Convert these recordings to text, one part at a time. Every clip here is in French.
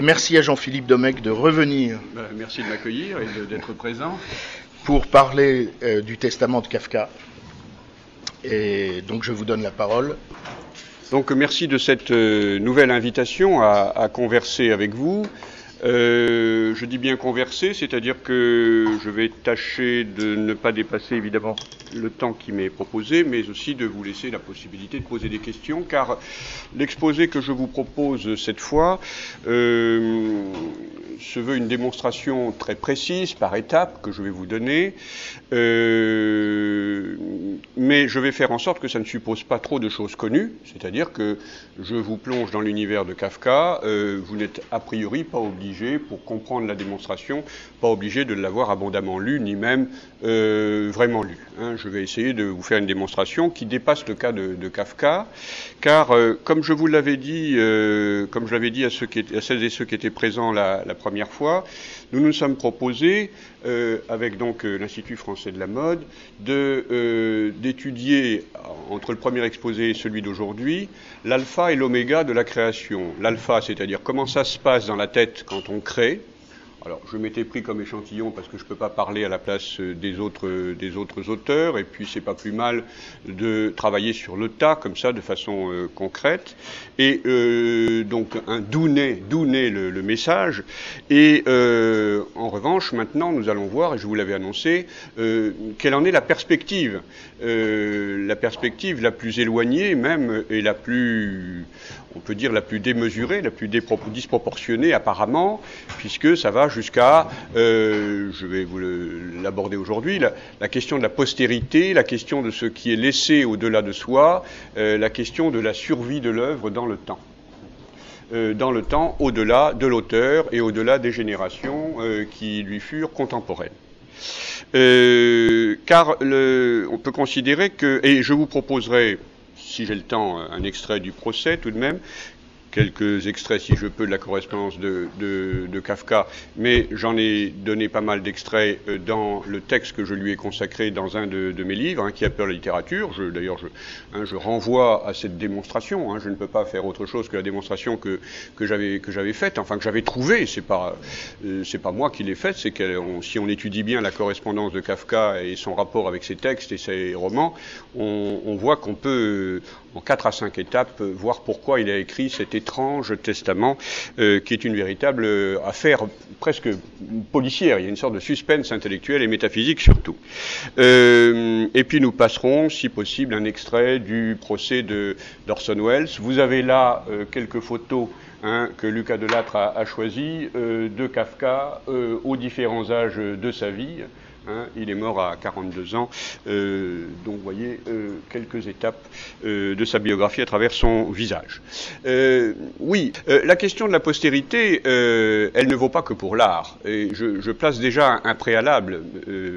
Merci à Jean-Philippe Domecq de revenir. Ben, merci de m'accueillir et d'être présent. Pour parler euh, du testament de Kafka. Et donc je vous donne la parole. Donc merci de cette euh, nouvelle invitation à, à, converser avec vous. Euh, je dis bien converser, c'est-à-dire que je vais tâcher de ne pas dépasser évidemment le temps qui m'est proposé, mais aussi de vous laisser la possibilité de poser des questions, car l'exposé que je vous propose cette fois euh, se veut une démonstration très précise par étapes que je vais vous donner, euh, mais je vais faire en sorte que ça ne suppose pas trop de choses connues, c'est-à-dire que je vous plonge dans l'univers de Kafka, vous n'êtes a priori pas obligé, pour comprendre la démonstration, pas obligé de l'avoir abondamment lu, ni même euh, vraiment lu. Hein. Je vais essayer de vous faire une démonstration qui dépasse le cas de, Kafka, car euh, comme je vous l'avais dit, euh, comme je l'avais dit à, celles et ceux qui étaient présents la, la première fois, nous nous sommes proposés, avec donc l'Institut français de la mode, d'étudier entre le premier exposé et celui d'aujourd'hui l'alpha et l'oméga de la création. L'alpha, c'est-à-dire comment ça se passe dans la tête quand on crée, alors, je m'étais pris comme échantillon parce que je ne peux pas parler à la place des autres, des autres auteurs, et puis c'est pas plus mal de travailler sur le tas comme ça, de façon euh, concrète. Et euh, donc, un d'où naît, le, message. Et euh, en revanche, maintenant, nous allons voir, et je vous l'avais annoncé, euh, quelle en est la perspective, euh, la perspective la plus éloignée même et la plus, on peut dire la plus démesurée, la plus disproportionnée apparemment, puisque ça va jusqu'à, euh, je vais vous l'aborder aujourd'hui, la, question de la postérité, la question de ce qui est laissé au-delà de soi, euh, la question de la survie de l'œuvre dans le temps. Euh, dans le temps, au-delà de l'auteur et au-delà des générations qui lui furent contemporaines. Car on peut considérer que, et je vous proposerai si j'ai le temps, un extrait du procès tout de même, quelques extraits, si je peux, de la correspondance de, Kafka, mais j'en ai donné pas mal d'extraits dans le texte que je lui ai consacré dans un de, mes livres, hein, qui a peur la littérature. D'ailleurs, je, hein, je, renvoie à cette démonstration. Hein, je ne peux pas faire autre chose que la démonstration que, que j'avais faite, enfin que j'avais trouvée. C'est pas euh, c'est pas moi qui l'ai faite, c'est que si on étudie bien la correspondance de Kafka et son rapport avec ses textes et ses romans, on, voit qu'on peut en quatre à cinq étapes voir pourquoi il a écrit cet étrange testament euh, qui est une véritable affaire presque policière. Il y a une sorte de suspense intellectuel et métaphysique surtout. Euh, et puis nous passerons, si possible, un extrait du procès d'Orson Welles. Vous avez là euh, quelques photos Hein, que Lucas Delattre a, a euh, de Kafka euh, aux différents âges de sa vie. Hein, il est mort à 42 ans, euh, donc vous voyez euh, quelques étapes euh, de sa biographie à travers son visage. Euh, oui, la question de la postérité, elle ne vaut pas que pour l'art. Et je, je, place déjà un, préalable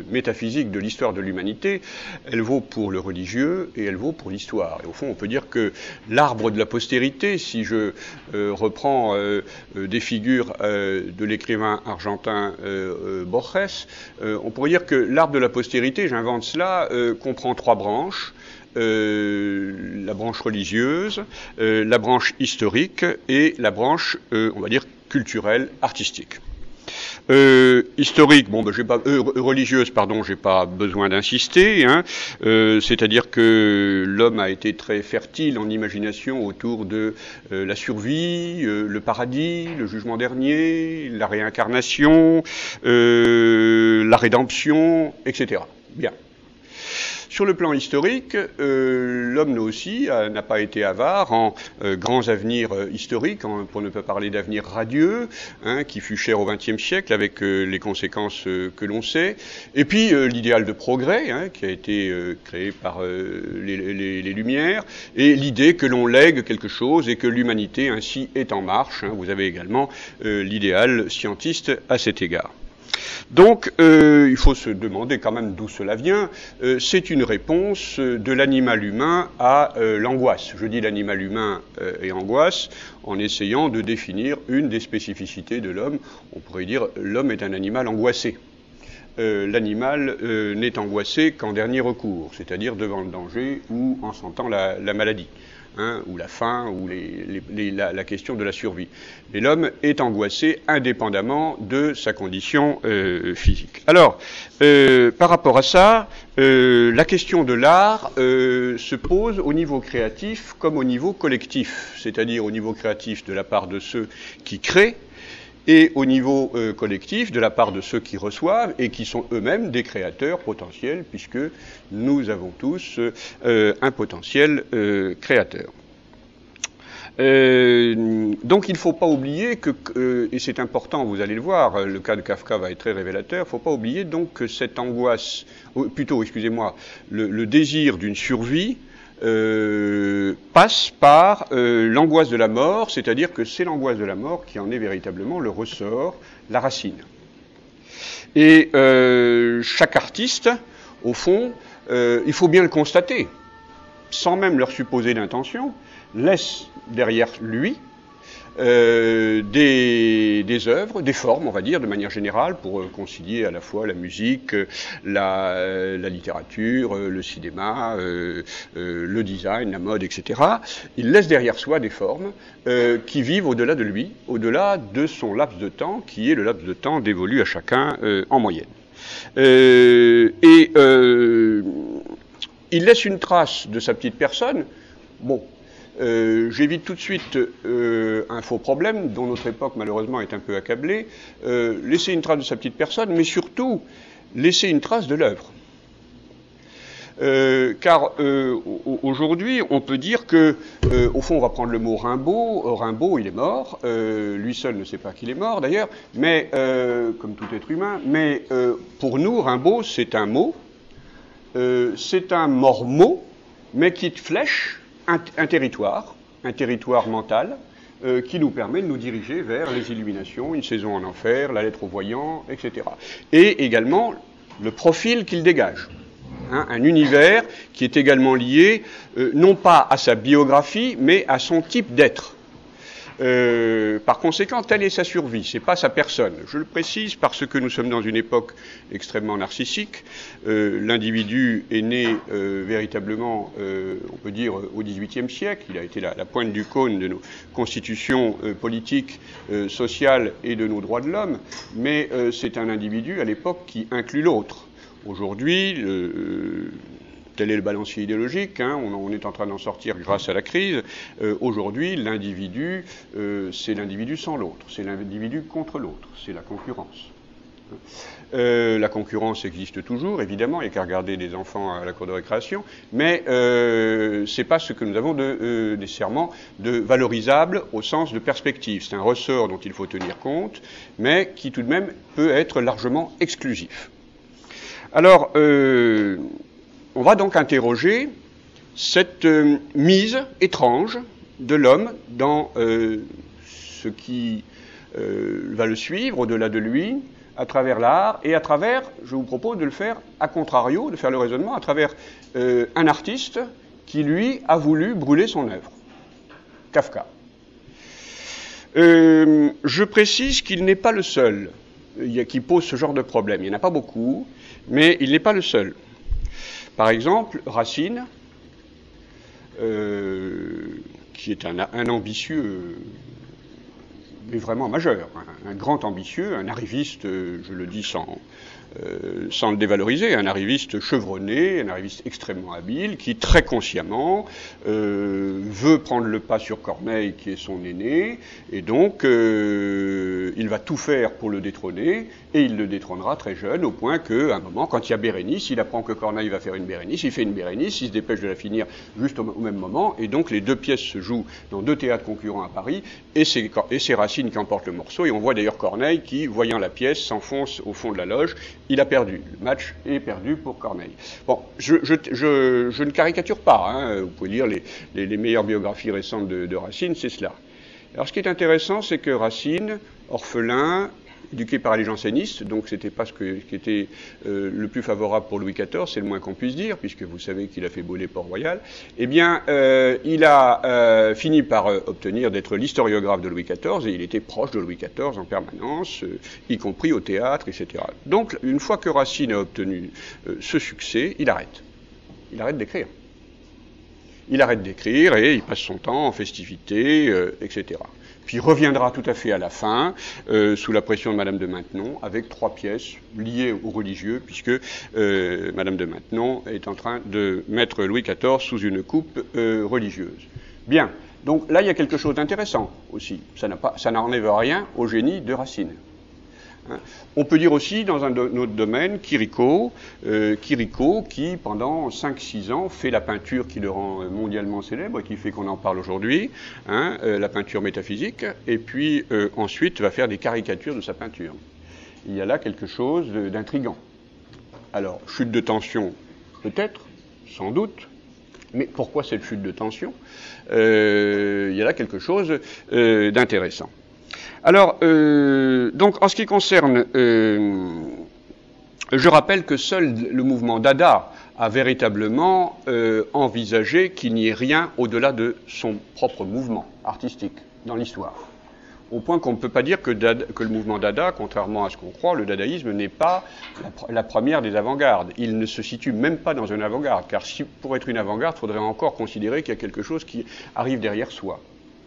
métaphysique de l'histoire de l'humanité. Elle vaut pour le religieux et elle vaut pour l'histoire. Et au fond, on peut dire que l'arbre de la postérité, si je reprends des figures de l'écrivain argentin Borges, on pourrait dire que l'arbre de la postérité, j'invente cela, euh, comprend trois branches. Euh, la branche religieuse, euh, la branche historique et la branche, on va dire, culturelle, artistique. Euh, historique, bon, ben, j'ai pas euh, religieuse, pardon, j'ai pas besoin d'insister. Hein, euh, C'est-à-dire que l'homme a été très fertile en imagination autour de la survie, le paradis, le jugement dernier, la réincarnation, la rédemption, etc. Bien. Sur le plan historique, euh, l'homme aussi n'a pas été avare en euh, grands avenirs euh, historiques, pour ne pas parler d'avenir radieux, hein, qui fut cher au XXe siècle avec les conséquences que l'on sait. Et puis l'idéal de progrès, hein, qui a été créé par les, Lumières, et l'idée que l'on lègue quelque chose et que l'humanité ainsi est en marche. Hein. Vous avez également l'idéal scientiste à cet égard. Donc, euh, il faut se demander quand même d'où cela vient. Euh, c'est une réponse de l'animal humain à euh, l'angoisse. Je dis l'animal humain et angoisse en essayant de définir une des spécificités de l'homme. On pourrait dire l'homme est un animal angoissé. l'animal n'est angoissé qu'en dernier recours, c'est-à-dire devant le danger ou en sentant la maladie. Hein, ou la faim, ou la, question de la survie. Mais l'homme est angoissé indépendamment de sa condition euh, physique. Alors, euh, par rapport à ça, euh, la question de l'art se pose au niveau créatif comme au niveau collectif, c'est-à-dire au niveau créatif de la part de ceux qui créent, et au niveau euh, collectif de la part de ceux qui reçoivent et qui sont eux-mêmes des créateurs potentiels, puisque nous avons tous euh, un potentiel euh, créateur. donc il ne faut pas oublier que, et c'est important, vous allez le voir, le cas de Kafka va être très révélateur, il ne faut pas oublier donc que cette angoisse, plutôt, excusez-moi, le désir d'une survie euh, passe par euh, l'angoisse de la mort, c'est-à-dire que c'est l'angoisse de la mort qui en est véritablement le ressort, la racine. Et euh, chaque artiste, au fond, il faut bien le constater, sans même leur supposer d'intention, laisse derrière lui euh, des, œuvres, des formes, on va dire, de manière générale, pour euh, concilier à la fois la musique, la, la littérature, euh, le cinéma, le design, la mode, etc. Il laisse derrière soi des formes qui vivent au-delà de lui, au-delà de son laps de temps, qui est le laps de temps dévolu à chacun en moyenne. et il laisse une trace de sa petite personne. Bon, euh, j'évite tout de suite euh, un faux problème dont notre époque malheureusement est un peu accablée. Euh, laisser une trace de sa petite personne, mais surtout laisser une trace de l'œuvre. car aujourd'hui, on peut dire que, au fond, on va prendre le mot Rimbaud. Rimbaud, il est mort. lui seul ne sait pas qu'il est mort, d'ailleurs. Mais comme tout être humain. Mais pour nous, Rimbaud, c'est un mot. c'est un mort-mot, mais qui flèche un, territoire, un territoire mental, euh, qui nous permet de nous diriger vers les illuminations, une saison en enfer, la lettre au voyant, etc. Et également le profil qu'il dégage. Hein, un univers qui est également lié euh, non pas à sa biographie, mais à son type d'être. Euh, par conséquent, telle est sa survie, c'est pas sa personne. Je le précise parce que nous sommes dans une époque extrêmement narcissique. Euh, l'individu est né euh, véritablement, on peut dire, au XVIIIe siècle. Il a été la, pointe du cône de nos constitutions politiques, sociales et de nos droits de l'homme. Mais c'est un individu à l'époque qui inclut l'autre. Aujourd'hui, tel est le balancier idéologique, hein, on, est en train d'en sortir grâce à la crise. Euh, aujourd'hui, l'individu, euh, c'est l'individu sans l'autre, c'est l'individu contre l'autre, c'est la concurrence. Euh, la concurrence existe toujours, évidemment, il n'y a qu'à regarder des enfants à la cour de récréation, mais ce n'est pas ce que nous avons de, nécessairement de valorisable au sens de perspective. C'est un ressort dont il faut tenir compte, mais qui tout de même peut être largement exclusif. Alors, on va donc interroger cette euh, mise étrange de l'homme dans euh, ce qui euh, va le suivre au-delà de lui, à travers l'art, et à travers, je vous propose de le faire à contrario, de faire le raisonnement à travers un artiste qui, lui, a voulu brûler son œuvre, Kafka. je précise qu'il n'est pas le seul qui pose ce genre de problème. Il n'y en a pas beaucoup, mais il n'est pas le seul. Par exemple, Racine, euh, qui est un, ambitieux, mais vraiment majeur, un, grand ambitieux, un arriviste, je le dis sans, euh, sans le dévaloriser, un arriviste chevronné, un arriviste extrêmement habile, qui très consciemment euh, veut prendre le pas sur Corneille, qui est son aîné, et donc euh, il va tout faire pour le détrôner, et il le détrônera très jeune, au point qu'à un moment, quand il y a Bérénice, il apprend que Corneille va faire une Bérénice, il fait une Bérénice, il se dépêche de la finir juste au, même moment, et donc les deux pièces se jouent dans deux théâtres concurrents à Paris, et c'est, et Racine qui emporte le morceau, et on voit d'ailleurs Corneille qui, voyant la pièce, s'enfonce au fond de la loge, il a perdu. Le match est perdu pour Corneille. Bon, je, ne caricature pas. Hein. Vous pouvez lire les, meilleures biographies récentes de Racine, c'est cela. Alors ce qui est intéressant, c'est que Racine, orphelin, éduqué par les jansénistes, donc c'était pas ce, qui était euh, le plus favorable pour Louis XIV, c'est le moins qu'on puisse dire, puisque vous savez qu'il a fait brûler Port-Royal, eh bien, euh, il a euh, fini par obtenir d'être l'historiographe de Louis XIV, et il était proche de Louis XIV en permanence, y compris au théâtre, etc. Donc, une fois que Racine a obtenu ce succès, il arrête. Il arrête d'écrire. il arrête d'écrire et il passe son temps en festivités, etc. Puis reviendra tout à fait à la fin, euh, sous la pression de Madame de Maintenon, avec trois pièces liées aux religieux, puisque euh, Madame de Maintenon est en train de mettre Louis XIV sous une coupe religieuse. Bien, donc là il y a quelque chose d'intéressant aussi. Ça n'enlève rien au génie de Racine. Hein. On peut dire aussi, dans un autre domaine, Kiriko, euh, qui, pendant 5-6 ans, fait la peinture qui le rend mondialement célèbre et qui fait qu'on en parle aujourd'hui, hein, euh, la peinture métaphysique, et puis euh, ensuite va faire des caricatures de sa peinture. Il y a là quelque chose d'intrigant. Alors, chute de tension, peut-être, sans doute, mais pourquoi cette chute de tension? Il y a là quelque chose d'intéressant. Alors, euh, donc, en ce qui concerne, euh, je rappelle que seul le mouvement Dada a véritablement euh, envisagé qu'il n'y ait rien au-delà de son propre mouvement artistique dans l'histoire. Au point qu'on ne peut pas dire que, le mouvement Dada, contrairement à ce qu'on croit, le dadaïsme n'est pas la, première des avant-gardes. Il ne se situe même pas dans une avant-garde, car pour être une avant-garde, il faudrait encore considérer qu'il y a quelque chose qui arrive derrière soi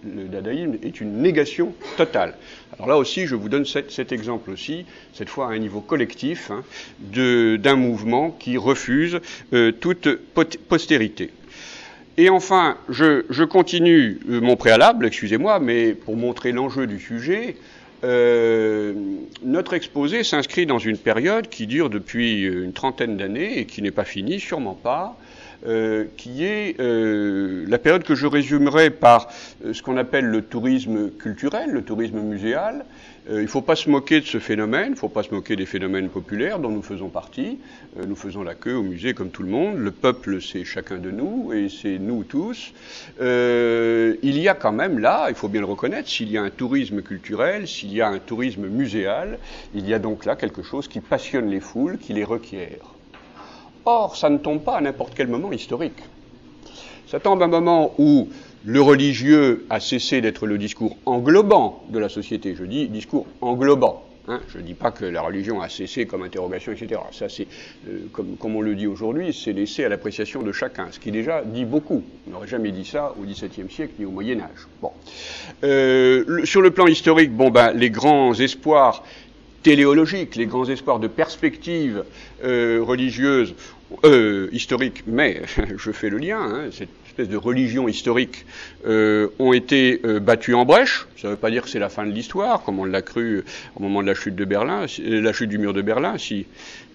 le dadaïsme est une négation totale. Alors là aussi, je vous donne cet, exemple aussi, cette fois à un niveau collectif, hein, d'un mouvement qui refuse euh, toute postérité. Et enfin, je, continue euh, mon préalable, excusez-moi, mais pour montrer l'enjeu du sujet, euh, notre exposé s'inscrit dans une période qui dure depuis une trentaine d'années et qui n'est pas finie, sûrement pas, euh, qui est euh, la période que je résumerai par euh, ce qu'on appelle le tourisme culturel, le tourisme muséal. il ne faut pas se moquer de ce phénomène, il ne faut pas se moquer des phénomènes populaires dont nous faisons partie. nous faisons la queue au musée comme tout le monde. Le peuple, c'est chacun de nous et c'est nous tous. il y a quand même là, il faut bien le reconnaître, s'il y a un tourisme culturel, s'il y a un tourisme muséal, il y a donc là quelque chose qui passionne les foules, qui les requiert. Or, ça ne tombe pas à n'importe quel moment historique. Ça tombe à un moment où le religieux a cessé d'être le discours englobant de la société. Je dis discours englobant. Hein. je ne dis pas que la religion a cessé comme interrogation, etc. Ça, c'est, euh, comme, on le dit aujourd'hui, c'est laissé à l'appréciation de chacun, ce qui déjà dit beaucoup. On n'aurait jamais dit ça au XVIIe siècle ni au Moyen Âge. Bon. Euh, sur le plan historique, bon, ben, les grands espoirs téléologiques, les grands espoirs de perspective euh, religieuse, euh, historique, mais je fais le lien, hein, cette espèce de religion historique, euh, ont été euh, battus en brèche. Ça ne veut pas dire que c'est la fin de l'histoire, comme on l'a cru au moment de la chute de Berlin, la chute du mur de Berlin. Si,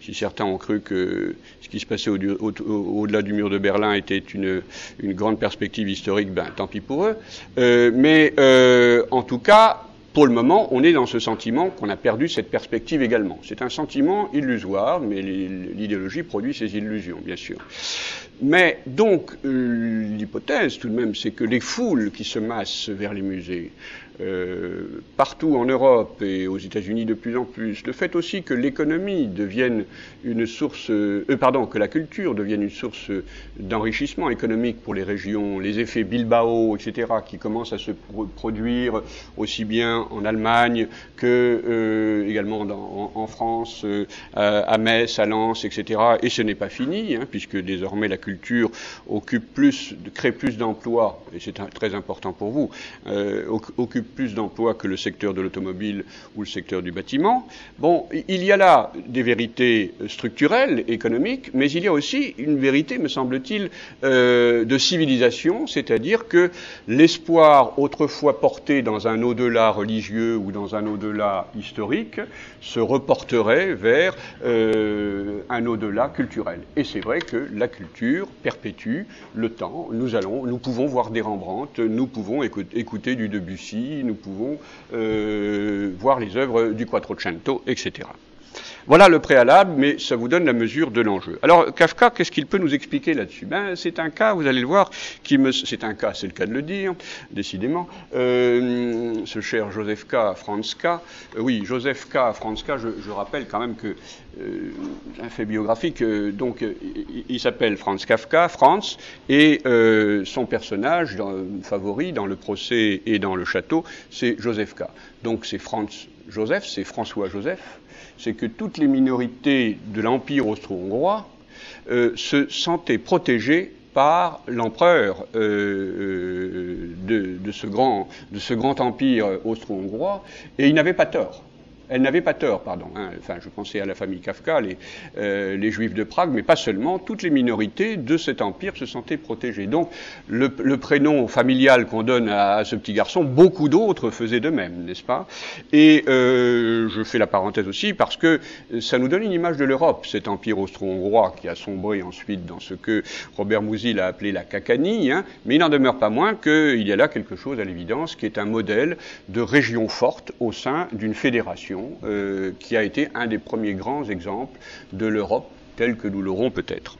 si certains ont cru que ce qui se passait au-delà du mur de Berlin était une, une grande perspective historique, ben tant pis pour eux. mais en tout cas, pour le moment, on est dans ce sentiment qu'on a perdu cette perspective également. C'est un sentiment illusoire, mais l'idéologie produit ses illusions, bien sûr. Mais donc, euh, l'hypothèse tout de même, c'est que les foules qui se massent vers les musées, euh, partout en Europe et aux États-Unis de plus en plus, le fait aussi que l'économie devienne une source, euh, pardon, que la culture devienne une source d'enrichissement économique pour les régions, les effets Bilbao, etc., qui commencent à se produire aussi bien en Allemagne que euh, également en, France, à Metz, à Lens, etc. Et ce n'est pas fini, hein, puisque désormais la culture occupe plus, crée plus d'emplois, et c'est très important pour vous, occupe plus d'emplois que le secteur de l'automobile ou le secteur du bâtiment. Bon, il y a là des vérités structurelles, économiques, mais il y a aussi une vérité, me semble-t-il, euh, de civilisation, c'est-à-dire que l'espoir autrefois porté dans un au-delà religieux ou dans un au-delà historique se reporterait vers euh, un au-delà culturel. Et c'est vrai que la culture perpétue le temps. Nous allons, nous pouvons voir des Rembrandt, nous pouvons écouter du Debussy, nous pouvons euh, voir les œuvres du Quattrocento, etc. Voilà le préalable, mais ça vous donne la mesure de l'enjeu. Alors Kafka, qu'est-ce qu'il peut nous expliquer là-dessus? Ben, C'est un cas, vous allez le voir, qui me... c'est un cas, c'est le cas de le dire, décidément. Euh, ce cher Joseph K. Franz K. Euh, oui, Joseph K. Franz K. Je, rappelle quand même que euh, un fait biographique, donc il, s'appelle Franz Kafka, Franz, et son personnage favori dans le procès et dans le château, c'est Joseph K. Donc c'est Franz Joseph, c'est François Joseph, c'est que toutes les minorités de l'Empire austro-hongrois euh, se sentaient protégées par l'empereur de, de, ce grand, de ce grand empire austro-hongrois, et il n'avait pas tort. Elle n'avait pas tort, pardon. Hein. Enfin, je pensais à la famille Kafka, les, euh, les, Juifs de Prague, mais pas seulement. Toutes les minorités de cet empire se sentaient protégées. Donc, le, prénom familial qu'on donne à, ce petit garçon, beaucoup d'autres faisaient de même, n'est-ce pas? Et euh, je fais la parenthèse aussi parce que ça nous donne une image de l'Europe, cet empire austro-hongrois qui a sombré ensuite dans ce que Robert Musil a appelé la cacanie. Hein. mais il n'en demeure pas moins qu'il y a là quelque chose, à l'évidence, qui est un modèle de région forte au sein d'une fédération euh, qui a été un des premiers grands exemples de l'Europe telle que nous l'aurons peut-être.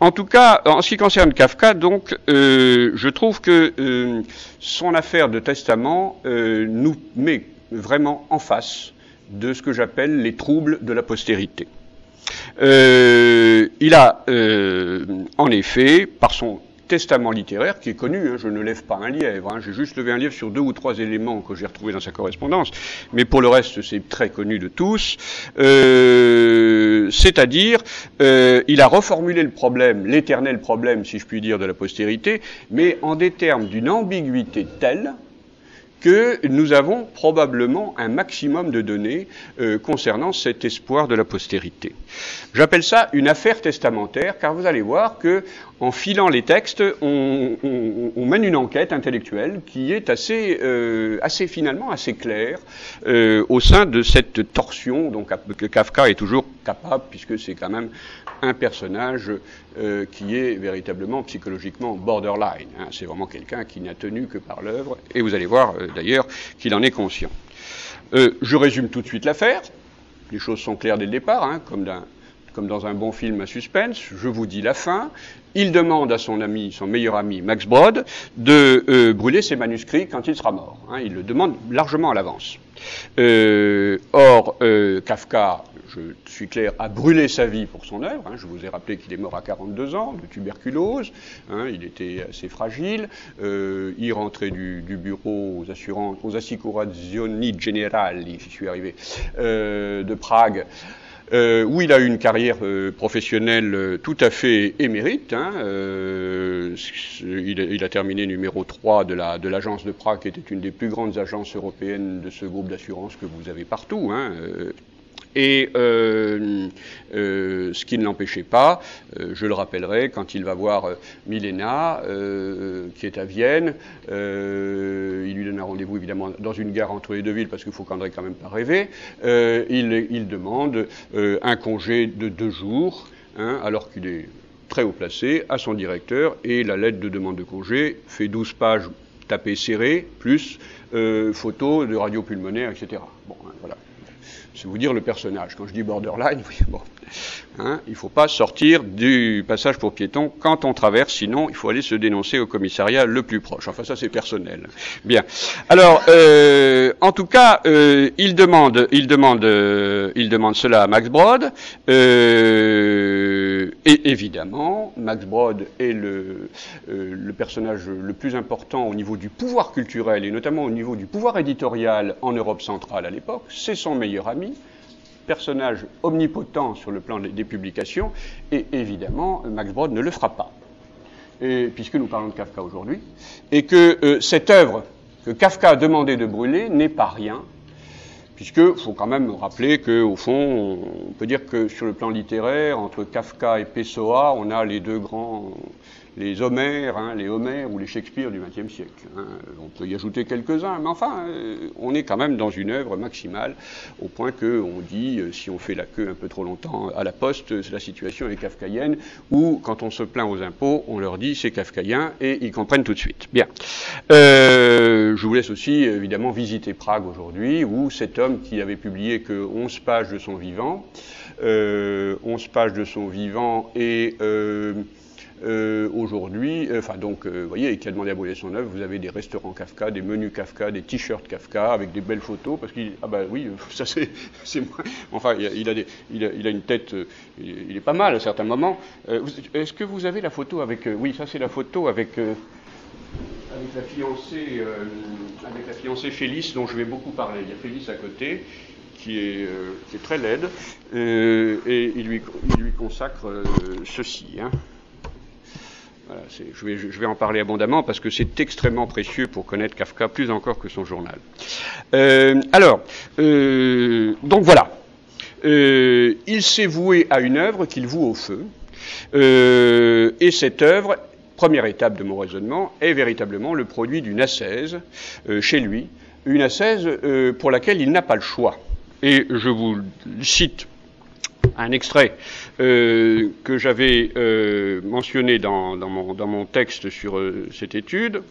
En tout cas, en ce qui concerne Kafka, donc, euh, je trouve que euh, son affaire de testament nous met vraiment en face de ce que j'appelle les troubles de la postérité. il a, en effet, par son testament littéraire qui est connu. Hein, je ne lève pas un lièvre. Hein, j'ai juste levé un lièvre sur deux ou trois éléments que j'ai retrouvés dans sa correspondance. Mais pour le reste, c'est très connu de tous. Euh, c'est-à-dire, euh, il a reformulé le problème, l'éternel problème, si je puis dire, de la postérité, mais en des termes d'une ambiguïté telle que nous avons probablement un maximum de données euh, concernant cet espoir de la postérité. J'appelle ça une affaire testamentaire, car vous allez voir que en filant les textes, on, mène une enquête intellectuelle qui est assez, euh, assez finalement assez claire euh, au sein de cette torsion donc, que Kafka est toujours capable, puisque c'est quand même un personnage euh, qui est véritablement psychologiquement borderline. Hein. C'est vraiment quelqu'un qui n'a tenu que par l'œuvre, et vous allez voir d'ailleurs qu'il en est conscient. je résume tout de suite l'affaire. Les choses sont claires dès le départ, hein, comme dans un bon film à suspense, je vous dis la fin. Il demande à son ami, son meilleur ami Max Brod, de euh, brûler ses manuscrits quand il sera mort. Hein. il le demande largement à l'avance. Euh, or, euh, Kafka, je suis clair, a brûlé sa vie pour son œuvre. Hein. je vous ai rappelé qu'il est mort à 42 ans de tuberculose. Hein. il était assez fragile. il rentrait du, bureau aux assurances, aux assicurazioni generali, j'y suis arrivé, de Prague. Euh, où il a eu une carrière euh, professionnelle euh, tout à fait émérite. Hein, il, a terminé numéro 3 de l'agence de, de Prague, qui était une des plus grandes agences européennes de ce groupe d'assurance que vous avez partout. Hein, et euh, euh, ce qui ne l'empêchait pas, euh, je le rappellerai, quand il va voir Milena, qui est à Vienne, il lui donne un rendez-vous évidemment dans une gare entre les deux villes, parce qu'il faut qu'André quand même pas rêver, il, demande un congé de deux jours, hein, alors qu'il est très haut placé, à son directeur, et la lettre de demande de congé fait 12 pages tapées serrées, plus photos de radio pulmonaire, etc. Bon, c'est vous dire le personnage. Quand je dis borderline, bon, hein, il ne faut pas sortir du passage pour piétons quand on traverse, sinon il faut aller se dénoncer au commissariat le plus proche. Enfin, ça c'est personnel. Bien. Alors, euh, en tout cas, euh, il demande, il demande, euh, il demande cela à Max Brod. Et évidemment, Max Brod est le, le personnage le plus important au niveau du pouvoir culturel et notamment au niveau du pouvoir éditorial en Europe centrale à l'époque. C'est son meilleur ami personnage omnipotent sur le plan des publications, et évidemment, Max Brod ne le fera pas. Puisque nous parlons de Kafka aujourd'hui, et que euh, cette œuvre que Kafka a demandé de brûler n'est pas rien, puisque faut quand même rappeler qu'au fond, on peut dire que sur le plan littéraire, entre Kafka et Pessoa, on a les deux grands les Homères, hein, les Homères ou les Shakespeare du XXe siècle. Hein. On peut y ajouter quelques-uns, mais enfin, euh, on est quand même dans une œuvre maximale, au point qu'on dit, euh, si on fait la queue un peu trop longtemps à la poste, la situation est kafkaïenne, ou quand on se plaint aux impôts, on leur dit c'est kafkaïen, et ils comprennent tout de suite. Bien. Euh, je vous laisse aussi, évidemment, visiter Prague aujourd'hui, où cet homme qui avait publié que 11 pages de son vivant, 11 pages de son vivant et euh, aujourd'hui, euh, enfin donc, euh, vous voyez, et qui a demandé à brûler son œuvre, vous avez des restaurants Kafka, des menus Kafka, des t-shirts Kafka, avec des belles photos, parce qu'il, ah bah oui, ça c'est. Enfin, il a, des, il, a, il a, une tête, il, est pas mal à certains moments. est-ce que vous avez la photo avec, oui, ça c'est la photo avec, avec la fiancée, avec la fiancée Félix, dont je vais beaucoup parler. Il y a Félix à côté. Qui est, qui est, très laide, et il lui, il lui consacre ceci. Hein. Je, vais, en parler abondamment parce que c'est extrêmement précieux pour connaître Kafka plus encore que son journal. Euh, alors, euh, donc voilà. Euh, il s'est voué à une œuvre qu'il voue au feu. Et cette œuvre, première étape de mon raisonnement, est véritablement le produit d'une euh, chez lui, une ascèse pour laquelle il n'a pas le choix. Et je vous cite un extrait euh, que j'avais euh, mentionné dans, mon, texte sur euh, cette étude,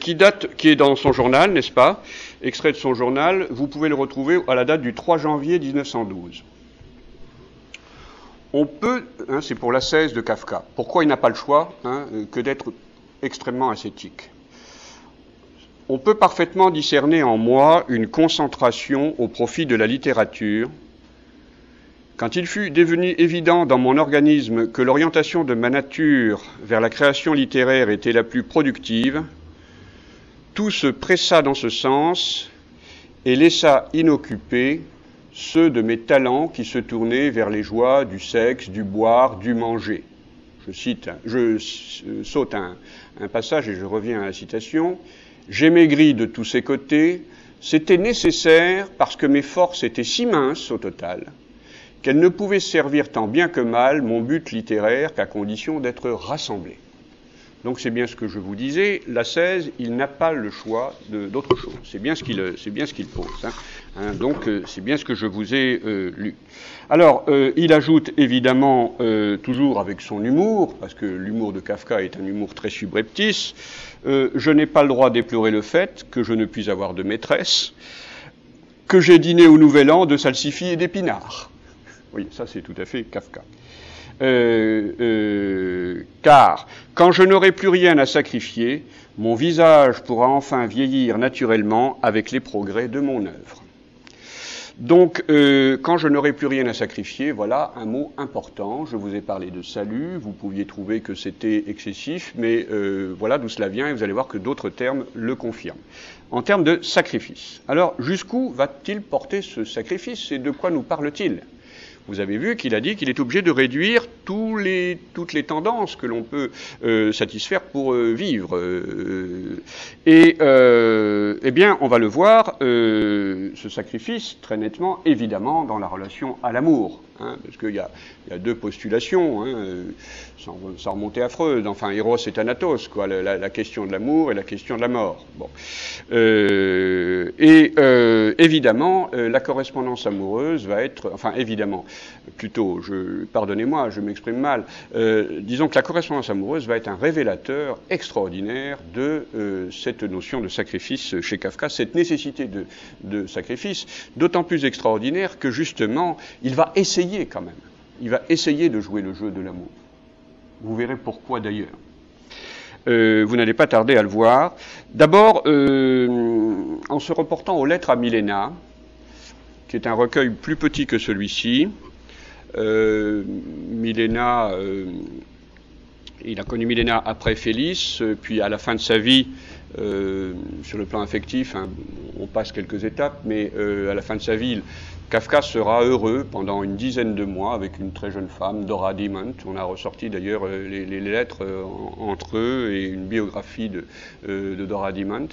qui date, qui est dans son journal, n'est-ce pas? Extrait de son journal, vous pouvez le retrouver à la date du 3 janvier 1912. On peut, hein, c'est pour la 16 de Kafka. Pourquoi il n'a pas le choix hein, que d'être extrêmement ascétique? On peut parfaitement discerner en moi une concentration au profit de la littérature. Quand il fut devenu évident dans mon organisme que l'orientation de ma nature vers la création littéraire était la plus productive, tout se pressa dans ce sens et laissa inoccupés ceux de mes talents qui se tournaient vers les joies du sexe, du boire, du manger. Je cite, je saute un, un passage et je reviens à la citation. J'ai maigri de tous ces côtés, c'était nécessaire parce que mes forces étaient si minces au total qu'elles ne pouvaient servir tant bien que mal mon but littéraire qu'à condition d'être rassemblées. Donc c'est bien ce que je vous disais, la 16, il n'a pas le choix d'autre chose. C'est bien ce qu'il ce pose. Hein. Hein, donc euh, c'est bien ce que je vous ai euh, lu. Alors euh, il ajoute évidemment toujours avec son humour, parce que l'humour de Kafka est un humour très subreptice. je n'ai pas le droit d'éplurer le fait que je ne puis avoir de maîtresse, que j'ai dîné au Nouvel An de salsifis et d'épinards. Oui, ça c'est tout à fait Kafka. Euh, euh, car quand je n'aurai plus rien à sacrifier, mon visage pourra enfin vieillir naturellement avec les progrès de mon œuvre. Donc, euh, quand je n'aurai plus rien à sacrifier, voilà un mot important. Je vous ai parlé de salut, vous pouviez trouver que c'était excessif, mais voilà d'où cela vient, et vous allez voir que d'autres termes le confirment. En termes de sacrifice. Alors, jusqu'où va-t-il porter ce sacrifice et de quoi nous parle-t-il? Vous avez vu qu'il a dit qu'il est obligé de réduire toutes les tendances que l'on peut euh, satisfaire pour euh, vivre. Euh, et eh bien, on va le voir, ce sacrifice, très nettement, évidemment, dans la relation à l'amour. Hein, parce qu'il y, a, deux postulations, hein, sans, sans, remonter à enfin Eros et Thanatos, quoi, la, question de l'amour et la question de la mort. Bon. Euh, et euh, évidemment, euh, la correspondance amoureuse va être, enfin évidemment, plutôt, pardonnez-moi, je m'exprime mal, euh, disons que la correspondance amoureuse va être un révélateur extraordinaire de euh, cette notion de sacrifice chez Kafka, cette nécessité de, de sacrifice, d'autant plus extraordinaire que justement, il va essayer quand même. Il va essayer de jouer le jeu de l'amour. Vous verrez pourquoi d'ailleurs. Euh, vous n'allez pas tarder à le voir. D'abord, euh, en se reportant aux lettres à Milena, qui est un recueil plus petit que celui-ci. Euh, Milena, il a connu Milena après Félix, puis à la fin de sa vie, sur le plan affectif, hein, on passe quelques étapes, mais à la fin de sa vie, Kafka sera heureux pendant une dizaine de mois avec une très jeune femme, Dora Dimont. On a ressorti d'ailleurs euh, les, lettres euh, entre eux et une biographie de, euh, Dora Dimont.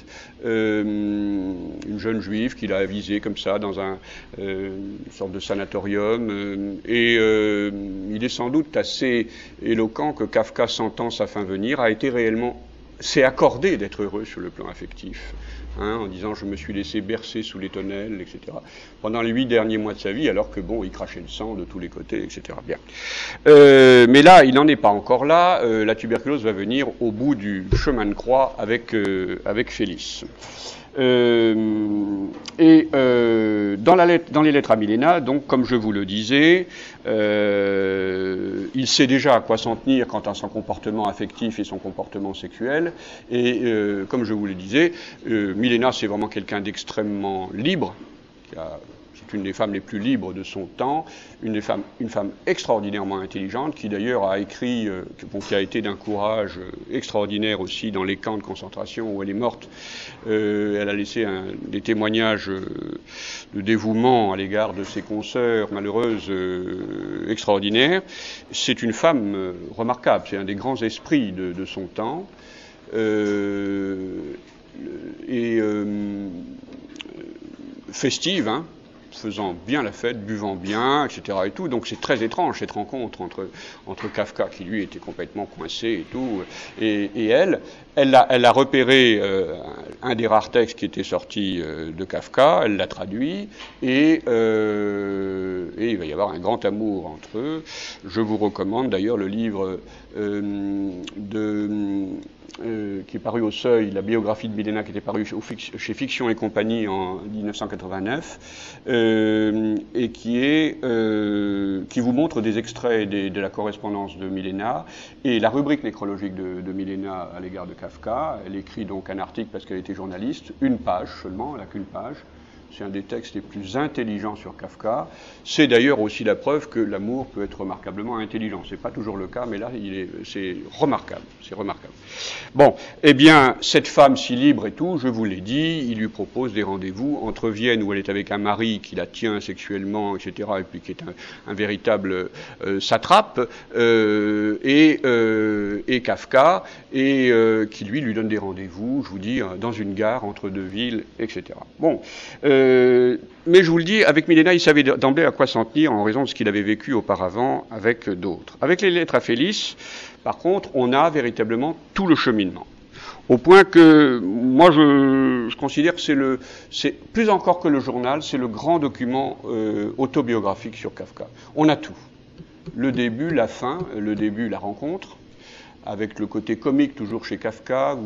Euh, une jeune juive qu'il a avisée comme ça dans un, euh, une sorte de sanatorium. et il est sans doute assez éloquent que Kafka, sentant sa fin venir, a été réellement s'est accordé d'être heureux sur le plan affectif. Hein, en disant je me suis laissé bercer sous les tonnelles, etc. Pendant les huit derniers mois de sa vie, alors que bon, il crachait le sang de tous les côtés, etc. Bien. Euh, mais là, il n'en est pas encore là. Euh, la tuberculose va venir au bout du chemin de croix avec euh, avec Félix. Euh, et euh, dans, les lettres à Milena, donc comme je vous le disais, euh, il sait déjà à quoi s'en tenir quant à son comportement affectif et son comportement sexuel. Et comme je vous le disais, Milena c'est vraiment quelqu'un d'extrêmement libre, Une des femmes les plus libres de son temps, une, une femme extraordinairement intelligente, qui d'ailleurs a écrit, euh, qui a été d'un courage euh, extraordinaire aussi dans les camps de concentration où elle est morte. Euh, elle a laissé des témoignages de dévouement à l'égard de ses consoeurs malheureuses extraordinaires. C'est une femme remarquable, c'est un des grands esprits de, de son temps. et festive, hein, faisant bien la fête, buvant bien, etc. Et tout. Donc c'est très étrange cette rencontre entre, entre Kafka, qui lui était complètement coincé et tout, et, elle. Elle a, elle a repéré euh, un des rares textes qui était sorti euh, de Kafka, elle l'a traduit, et, euh, et, il va y avoir un grand amour entre eux. Je vous recommande d'ailleurs le livre de euh, qui est paru au Seuil, la biographie de Milena qui était parue chez Fiction et compagnie en 1989, euh, et qui, est, euh, qui vous montre des extraits de la correspondance de Milena et la rubrique nécrologique de, de Milena à l'égard de Kafka. Elle écrit donc un article parce qu'elle était journaliste, une page seulement, elle n'a qu'une page. C'est un des textes les plus intelligents sur Kafka. C'est d'ailleurs aussi la preuve que l'amour peut être remarquablement intelligent. C'est pas toujours le cas, mais là, c'est remarquable. C'est remarquable. Bon, eh bien, cette femme si libre et tout, je vous l'ai dit, il lui propose des rendez-vous entre Vienne, où elle est avec un mari qui la tient sexuellement, etc., et puis qui est un, véritable euh, satrape, euh, et, euh, et, Kafka, et qui lui lui donne des rendez-vous, je vous dis, dans une gare entre deux villes, etc. Bon. Euh, mais je vous le dis, avec Milena, il savait d'emblée à quoi s'en tenir en raison de ce qu'il avait vécu auparavant avec d'autres. Avec les lettres à Félix, par contre, on a véritablement tout le cheminement. Au point que moi, je, considère que c'est le, c'est plus encore que le journal, c'est le grand document euh, autobiographique sur Kafka. On a tout. Le début, la fin, le début, la rencontre, avec le côté comique toujours chez Kafka.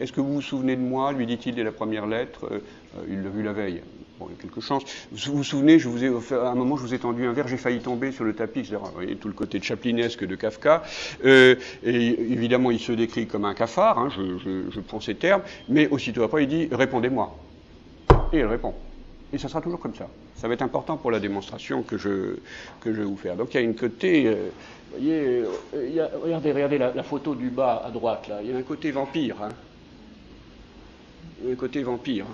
Est-ce que vous vous souvenez de moi lui dit-il dès la première lettre. Euh, il l'a vu la veille. Bon, il y a quelque chance. Vous vous souvenez, je vous ai, à un moment, je vous ai tendu un verre, j'ai failli tomber sur le tapis. Vous voyez tout le côté chaplinesque de Kafka. Euh, et évidemment, il se décrit comme un cafard, hein, je, prends ces termes, mais aussitôt après, il dit Répondez-moi. Et il répond. Et ça sera toujours comme ça. Ça va être important pour la démonstration que je, que je vais vous faire. Donc il y a une côté, euh, vous voyez, euh, regardez, regardez la, photo du bas à droite là. Il y a un côté vampire. Hein. Il y a un côté vampire.